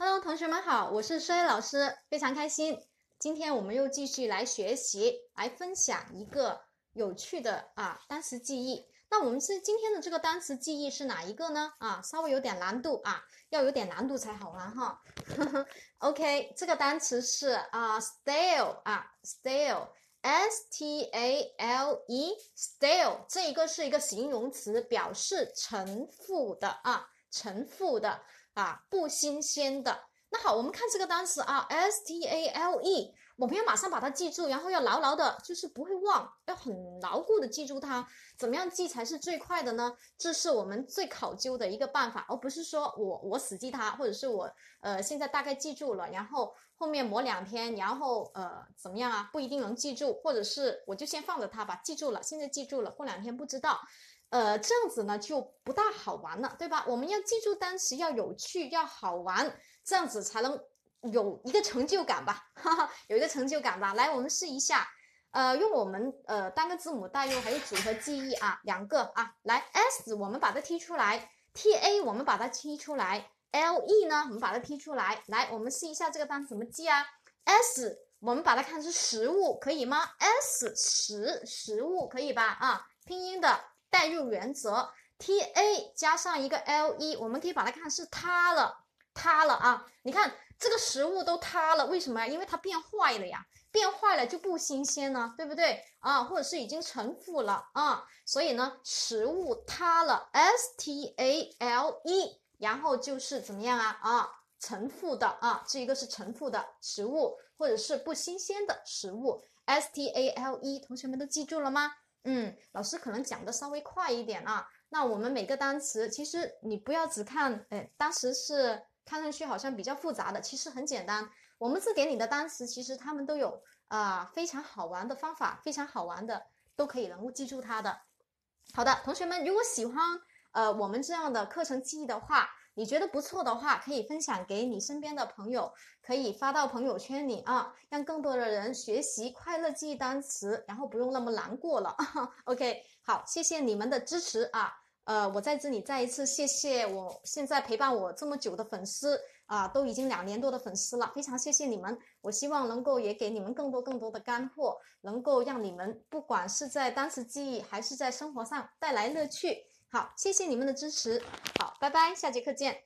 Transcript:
Hello，同学们好，我是衰老师，非常开心。今天我们又继续来学习，来分享一个有趣的啊单词记忆。那我们是今天的这个单词记忆是哪一个呢？啊，稍微有点难度啊，要有点难度才好玩哈。OK，这个单词是啊，stale 啊，stale，S T A L E，stale，这一个是一个形容词，表示陈腐的啊，陈腐的。啊，不新鲜的。那好，我们看这个单词啊，S T A L E，我们要马上把它记住，然后要牢牢的，就是不会忘，要很牢固的记住它。怎么样记才是最快的呢？这是我们最考究的一个办法，而不是说我我死记它，或者是我呃现在大概记住了，然后后面磨两天，然后呃怎么样啊？不一定能记住，或者是我就先放着它吧，记住了，现在记住了，过两天不知道。呃，这样子呢就不大好玩了，对吧？我们要记住单词要有趣，要好玩，这样子才能有一个成就感吧，哈哈，有一个成就感吧。来，我们试一下，呃，用我们呃单个字母代用还有组合记忆啊，两个啊，来，S 我们把它踢出来，T A 我们把它踢出来，L E 呢我们把它踢出来，来，我们试一下这个单词怎么记啊？S 我们把它看成食物，可以吗？S 食食物可以吧？啊，拼音的。代入原则，T A 加上一个 L E，我们可以把它看是塌了，塌了啊！你看这个食物都塌了，为什么呀？因为它变坏了呀，变坏了就不新鲜了，对不对啊？或者是已经陈腐了啊？所以呢，食物塌了，S T A L E，然后就是怎么样啊？啊，陈腐的啊，这一个是陈腐的食物，或者是不新鲜的食物，S T A L E，同学们都记住了吗？嗯，老师可能讲的稍微快一点啊。那我们每个单词，其实你不要只看，哎，当时是看上去好像比较复杂的，其实很简单。我们字典里的单词，其实他们都有啊非常好玩的方法，非常好玩的，都可以能够记住它的。好的，同学们，如果喜欢呃我们这样的课程记忆的话。你觉得不错的话，可以分享给你身边的朋友，可以发到朋友圈里啊，让更多的人学习快乐记忆单词，然后不用那么难过了。OK，好，谢谢你们的支持啊，呃，我在这里再一次谢谢我现在陪伴我这么久的粉丝啊，都已经两年多的粉丝了，非常谢谢你们。我希望能够也给你们更多更多的干货，能够让你们不管是在单词记忆还是在生活上带来乐趣。好，谢谢你们的支持。好，拜拜，下节课见。